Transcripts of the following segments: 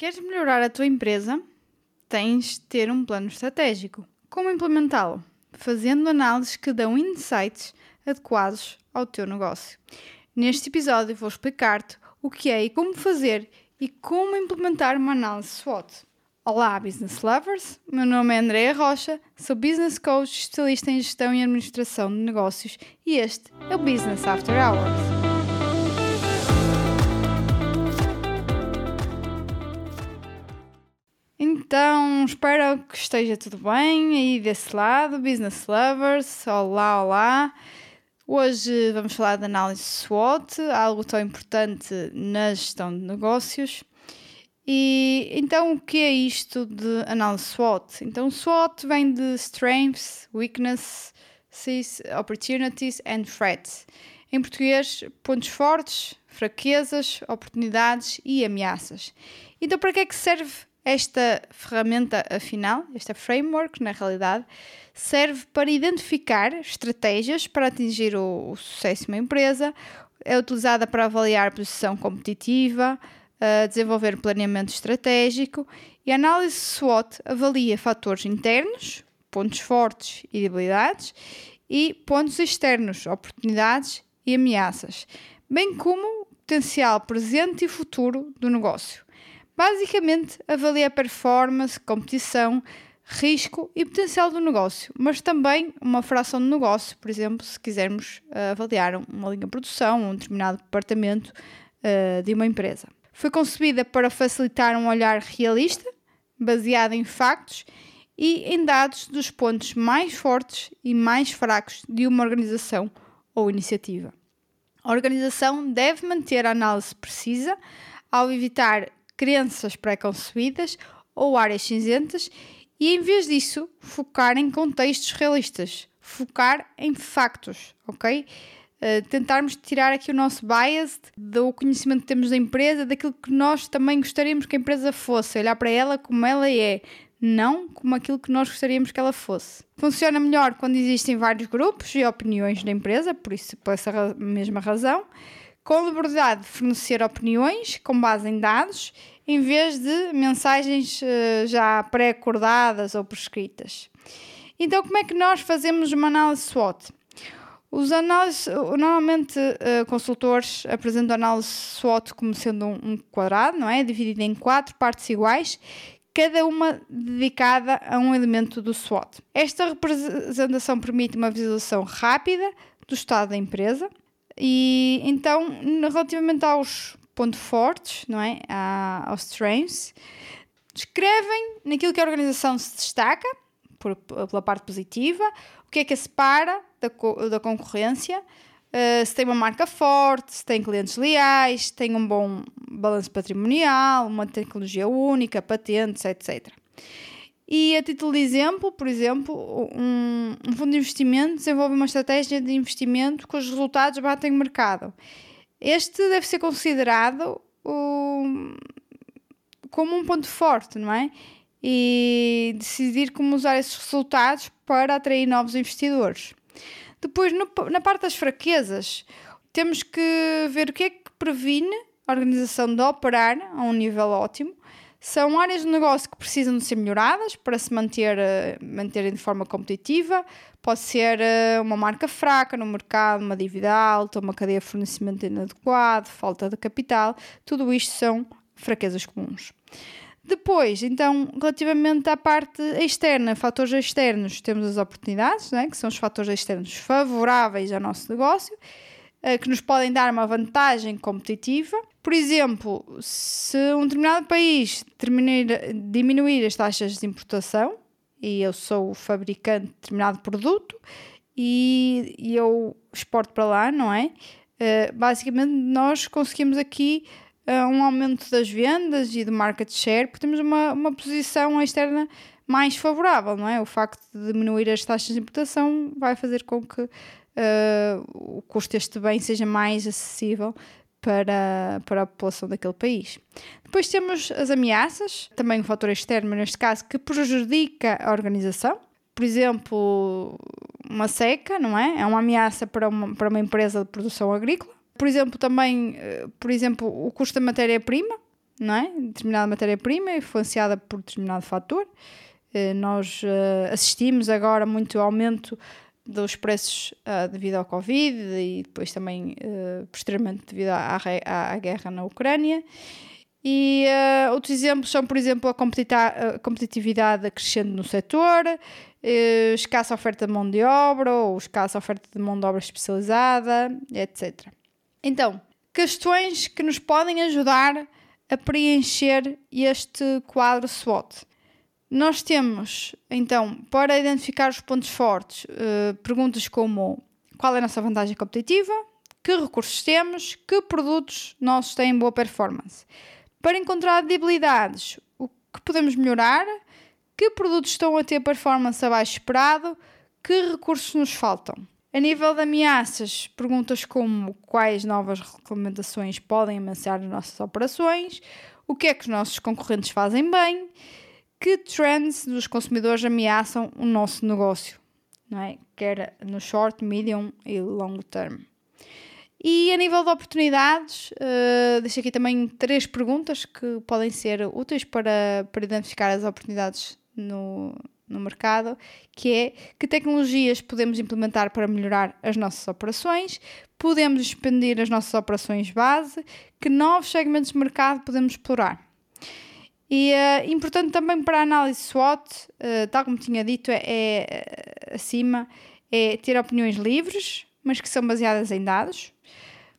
Queres melhorar a tua empresa? Tens de ter um plano estratégico. Como implementá-lo? Fazendo análises que dão insights adequados ao teu negócio. Neste episódio vou explicar-te o que é e como fazer e como implementar uma análise SWOT. Olá, business lovers! Meu nome é Andrea Rocha, sou business coach, especialista em gestão e administração de negócios e este é o Business After Hours. Então, espero que esteja tudo bem aí desse lado, business lovers. Olá, olá. Hoje vamos falar de análise SWOT, algo tão importante na gestão de negócios. E então, o que é isto de análise SWOT? Então, SWOT vem de Strengths, Weaknesses, Opportunities and Threats. Em português, pontos fortes, fraquezas, oportunidades e ameaças. Então, para que é que serve esta ferramenta, afinal, esta framework, na realidade, serve para identificar estratégias para atingir o, o sucesso de uma empresa, é utilizada para avaliar a posição competitiva, uh, desenvolver planeamento estratégico e a análise SWOT avalia fatores internos, pontos fortes e debilidades, e pontos externos, oportunidades e ameaças, bem como potencial presente e futuro do negócio. Basicamente, avalia a performance, competição, risco e potencial do negócio, mas também uma fração do negócio, por exemplo, se quisermos uh, avaliar uma linha de produção, um determinado departamento uh, de uma empresa. Foi concebida para facilitar um olhar realista, baseado em factos e em dados dos pontos mais fortes e mais fracos de uma organização ou iniciativa. A organização deve manter a análise precisa ao evitar crenças pré-concebidas ou áreas cinzentas e, em vez disso, focar em contextos realistas, focar em factos, ok? Uh, tentarmos tirar aqui o nosso bias do conhecimento que temos da empresa, daquilo que nós também gostaríamos que a empresa fosse, olhar para ela como ela é, não como aquilo que nós gostaríamos que ela fosse. Funciona melhor quando existem vários grupos e opiniões da empresa, por isso, por essa mesma razão com liberdade de fornecer opiniões com base em dados, em vez de mensagens uh, já pré-acordadas ou prescritas. Então, como é que nós fazemos uma análise SWOT? Os análises, normalmente uh, consultores apresentam a análise SWOT como sendo um quadrado, não é? Dividido em quatro partes iguais, cada uma dedicada a um elemento do SWOT. Esta representação permite uma visualização rápida do estado da empresa, e então, relativamente aos pontos fortes, não é? À, aos strengths, descrevem naquilo que a organização se destaca, por, pela parte positiva, o que é que a separa da, da concorrência, uh, se tem uma marca forte, se tem clientes leais, se tem um bom balanço patrimonial, uma tecnologia única, patentes, etc. E a título de exemplo, por exemplo, um, um, fundo de investimento desenvolve uma estratégia de investimento cujos resultados batem o mercado. Este deve ser considerado como um ponto forte, não é? E decidir como usar esses resultados para atrair novos investidores. Depois, no, na parte das fraquezas, temos que ver o que é que previne a organização de operar a um nível ótimo são áreas de negócio que precisam de ser melhoradas para se manter, eh, manterem de forma competitiva. Pode ser eh, uma marca fraca no mercado, uma dívida alta, uma cadeia de fornecimento inadequada, falta de capital. Tudo isto são fraquezas comuns. Depois, então, relativamente à parte externa, fatores externos, temos as oportunidades, né, que são os fatores externos favoráveis ao nosso negócio, que nos podem dar uma vantagem competitiva. Por exemplo, se um determinado país diminuir as taxas de importação e eu sou o fabricante de determinado produto e, e eu exporto para lá, não é? Uh, basicamente, nós conseguimos aqui uh, um aumento das vendas e do market share, porque temos uma, uma posição externa mais favorável, não é? O facto de diminuir as taxas de importação vai fazer com que uh, o custo deste bem seja mais acessível para, para a população daquele país. Depois temos as ameaças, também um fator externo, neste caso, que prejudica a organização. Por exemplo, uma seca, não é? É uma ameaça para uma, para uma empresa de produção agrícola. Por exemplo, também, eh, por exemplo, o custo da matéria-prima, não é? Determinada matéria-prima influenciada por determinado fator. Uh, nós uh, assistimos agora muito aumento dos preços devido ao Covid e depois também posteriormente devido à, à, à guerra na Ucrânia. E uh, outros exemplos são, por exemplo, a, competitividade crescendo no setor, uh, escassa oferta de mão de obra ou escassa oferta de mão de obra especializada, etc. Então, questões que nos podem ajudar a preencher este quadro SWOT. Nós temos, então, para identificar os pontos fortes, uh, perguntas como qual é a nossa vantagem competitiva, que recursos temos, que produtos nossos têm boa performance. Para encontrar debilidades, o que podemos melhorar, que produtos estão a ter performance abaixo esperado, que recursos nos faltam. A nível de ameaças, perguntas como quais novas regulamentações podem ameaçar as nossas operações, o que é que os nossos concorrentes fazem bem, que trends dos consumidores ameaçam o nosso negócio, não é? quer no short, medium e long term. E a nível de oportunidades, uh, deixo aqui também três perguntas que podem ser úteis para, para identificar as oportunidades no, no mercado, que é que tecnologias podemos implementar para melhorar as nossas operações, podemos expandir as nossas operações base, que novos segmentos de mercado podemos explorar. E uh, importante também para a análise SWOT, uh, tal como tinha dito, é, é acima, é ter opiniões livres, mas que são baseadas em dados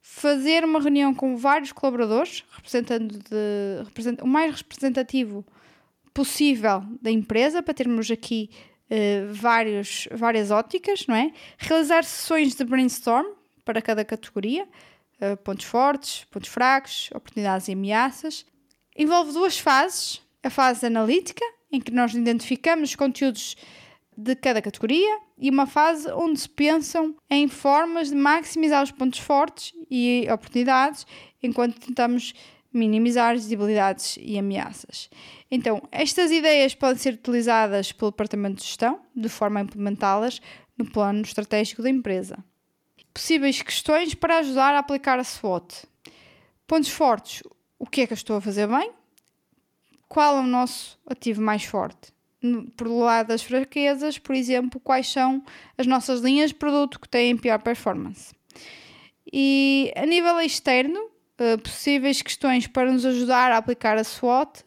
fazer uma reunião com vários colaboradores, representando de, represent, o mais representativo possível da empresa, para termos aqui uh, vários, várias óticas, não é? Realizar sessões de brainstorm para cada categoria, pontos fortes, pontos fracos, oportunidades e ameaças. Envolve duas fases: a fase analítica, em que nós identificamos os conteúdos de cada categoria e uma fase onde se pensam em formas de maximizar os pontos fortes e oportunidades enquanto tentamos minimizar as debilidades e ameaças. Então, estas ideias podem ser utilizadas pelo Departamento de Gestão de forma a implementá-las no plano estratégico da empresa. Possíveis questões para ajudar a aplicar a SWOT. Pontos fortes: o que é que eu estou a fazer bem? Qual é o nosso ativo mais forte? por lado das fraquezas, por exemplo, quais são as nossas linhas de produto que têm pior performance. E a nível externo, uh, possíveis questões para nos ajudar a aplicar a SWOT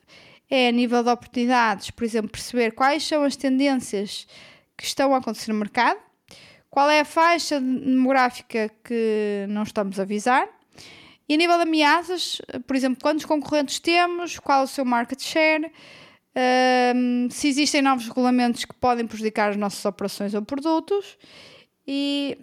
é a nível de oportunidades, por exemplo, perceber quais são as tendências que estão a acontecer no mercado, qual é a faixa demográfica que não estamos a avisar, e a nível de ameaças, por exemplo, quantos concorrentes temos, qual o seu market share, um, se existem novos regulamentos que podem prejudicar as nossas operações ou produtos. E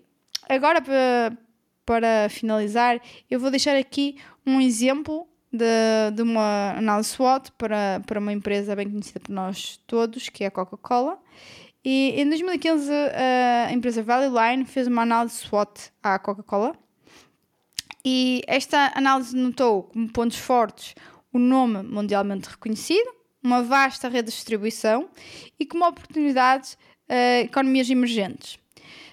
agora, para, para finalizar, eu vou deixar aqui um exemplo de, de uma análise SWOT para, para uma empresa bem conhecida por nós todos, que é a Coca-Cola. E em 2015, a empresa Value Line fez uma análise SWOT à Coca-Cola. E esta análise notou como pontos fortes o nome mundialmente reconhecido, uma vasta rede de distribuição e como oportunidades uh, economias emergentes.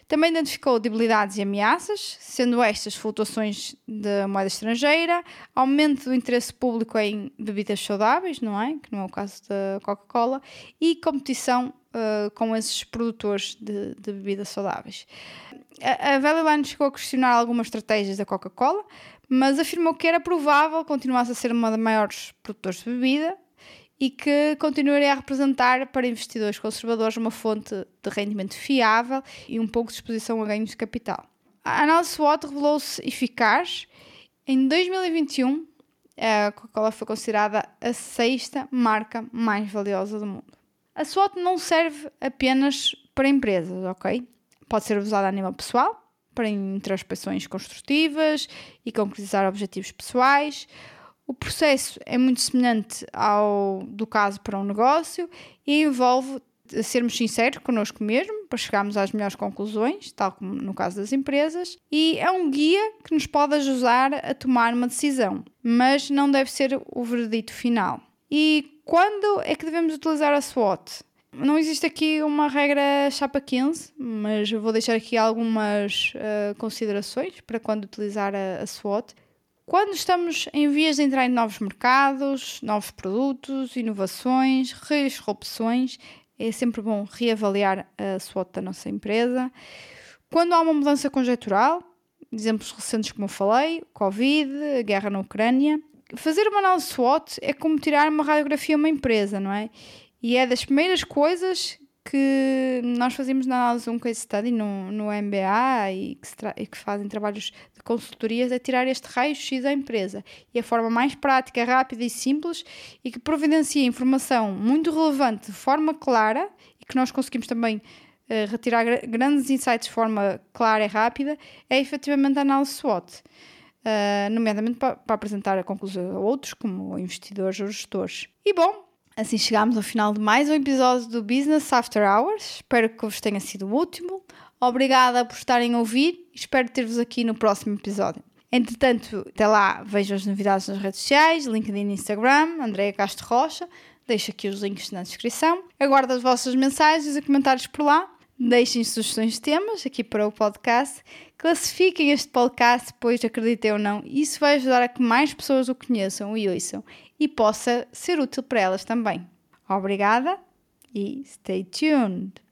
Também identificou debilidades e ameaças, sendo estas flutuações da moeda estrangeira, aumento do interesse público em bebidas saudáveis, não é? Que não é o caso da Coca-Cola, e competição uh, com esses produtores de, de bebidas saudáveis. A, a Valley Line chegou a questionar algumas estratégias da Coca-Cola, mas afirmou que era provável continuasse a ser uma das maiores produtores de bebida e que continuaria a representar para investidores conservadores uma fonte de rendimento fiável e um pouco de exposição a ganhos de capital. A análise SWOT revelou-se eficaz. Em 2021, a Coca-Cola foi considerada a sexta marca mais valiosa do mundo. A SWOT não serve apenas para empresas, ok? Pode ser usada a nível pessoal, para introspeções construtivas e concretizar objetivos pessoais, o processo é muito semelhante ao do caso para um negócio e envolve sermos sinceros connosco mesmo para chegarmos às melhores conclusões, tal como no caso das empresas, e é um guia que nos pode ajudar a tomar uma decisão, mas não deve ser o veredito final. E quando é que devemos utilizar a SWOT? Não existe aqui uma regra chapa 15, mas vou deixar aqui algumas uh, considerações para quando utilizar a, a SWOT Quando estamos em vias de entrar em novos mercados, novos produtos, inovações, disrupções, é sempre bom reavaliar a SWOT da nossa empresa. Quando há uma mudança conjectural, exemplos recentes como eu falei, Covid, a guerra na Ucrânia, fazer uma análise SWOT é como tirar uma radiografia a uma empresa, não é? E é das primeiras coisas que nós fazemos na análise um case study no, no MBA e que, e que fazem trabalhos de consultorias é tirar este raio-x da empresa. E a forma mais prática, rápida e simples e que providencia informação muito relevante de forma clara e que nós conseguimos também uh, retirar grandes insights de forma clara e rápida é efetivamente a análise SWOT. Uh, nomeadamente para, para apresentar a conclusão a outros, como investidores ou gestores. E bom, Assim chegamos ao final de mais um episódio do Business After Hours. Espero que vos tenha sido útil. Obrigada por estarem a ouvir e espero ter-vos aqui no próximo episódio. Entretanto, até lá vejam as novidades nas redes sociais, LinkedIn e Instagram, Andréa Castro Rocha. Deixo aqui os links na descrição. Aguardo as vossas mensagens e comentários por lá. Deixem sugestões de temas aqui para o podcast. Classifiquem este podcast, pois acreditem ou não, isso vai ajudar a que mais pessoas o conheçam e ouçam e possa ser útil para elas também. Obrigada e stay tuned!